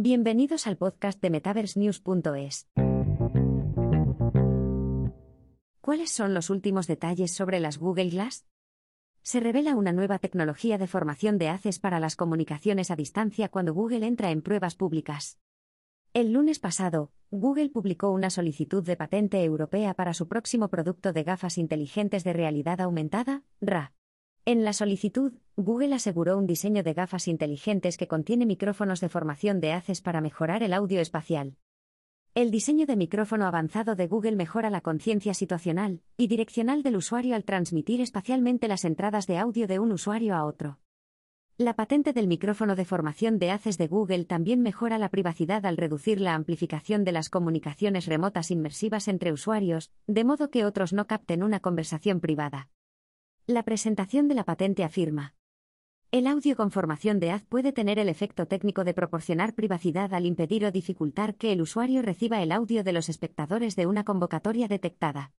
Bienvenidos al podcast de MetaverseNews.es. ¿Cuáles son los últimos detalles sobre las Google Glass? Se revela una nueva tecnología de formación de haces para las comunicaciones a distancia cuando Google entra en pruebas públicas. El lunes pasado, Google publicó una solicitud de patente europea para su próximo producto de gafas inteligentes de realidad aumentada, RA. En la solicitud, Google aseguró un diseño de gafas inteligentes que contiene micrófonos de formación de haces para mejorar el audio espacial. El diseño de micrófono avanzado de Google mejora la conciencia situacional y direccional del usuario al transmitir espacialmente las entradas de audio de un usuario a otro. La patente del micrófono de formación de haces de Google también mejora la privacidad al reducir la amplificación de las comunicaciones remotas inmersivas entre usuarios, de modo que otros no capten una conversación privada. La presentación de la patente afirma. El audio con formación de haz puede tener el efecto técnico de proporcionar privacidad al impedir o dificultar que el usuario reciba el audio de los espectadores de una convocatoria detectada.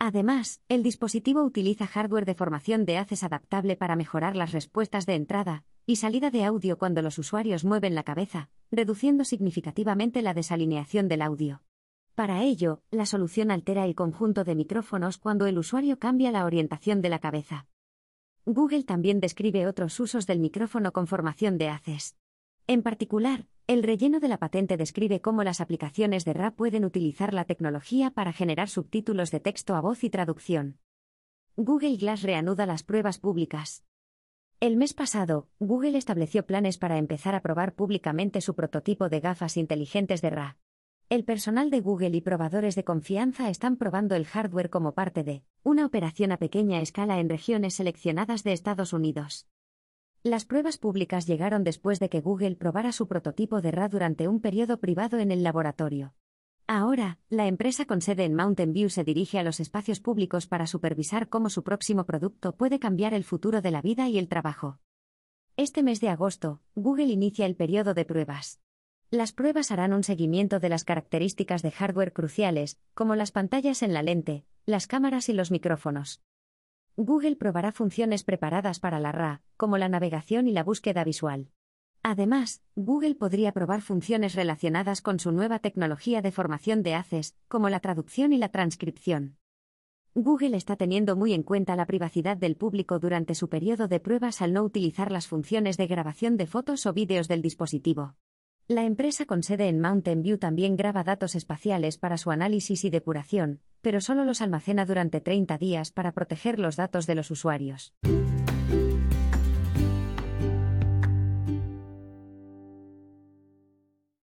Además, el dispositivo utiliza hardware de formación de haces adaptable para mejorar las respuestas de entrada y salida de audio cuando los usuarios mueven la cabeza, reduciendo significativamente la desalineación del audio. Para ello, la solución altera el conjunto de micrófonos cuando el usuario cambia la orientación de la cabeza. Google también describe otros usos del micrófono con formación de haces. En particular, el relleno de la patente describe cómo las aplicaciones de RAP pueden utilizar la tecnología para generar subtítulos de texto a voz y traducción. Google Glass reanuda las pruebas públicas. El mes pasado, Google estableció planes para empezar a probar públicamente su prototipo de gafas inteligentes de RA. El personal de Google y probadores de confianza están probando el hardware como parte de una operación a pequeña escala en regiones seleccionadas de Estados Unidos. Las pruebas públicas llegaron después de que Google probara su prototipo de RA durante un periodo privado en el laboratorio. Ahora, la empresa con sede en Mountain View se dirige a los espacios públicos para supervisar cómo su próximo producto puede cambiar el futuro de la vida y el trabajo. Este mes de agosto, Google inicia el periodo de pruebas. Las pruebas harán un seguimiento de las características de hardware cruciales, como las pantallas en la lente, las cámaras y los micrófonos. Google probará funciones preparadas para la RA, como la navegación y la búsqueda visual. Además, Google podría probar funciones relacionadas con su nueva tecnología de formación de haces, como la traducción y la transcripción. Google está teniendo muy en cuenta la privacidad del público durante su periodo de pruebas al no utilizar las funciones de grabación de fotos o vídeos del dispositivo. La empresa con sede en Mountain View también graba datos espaciales para su análisis y depuración, pero solo los almacena durante 30 días para proteger los datos de los usuarios.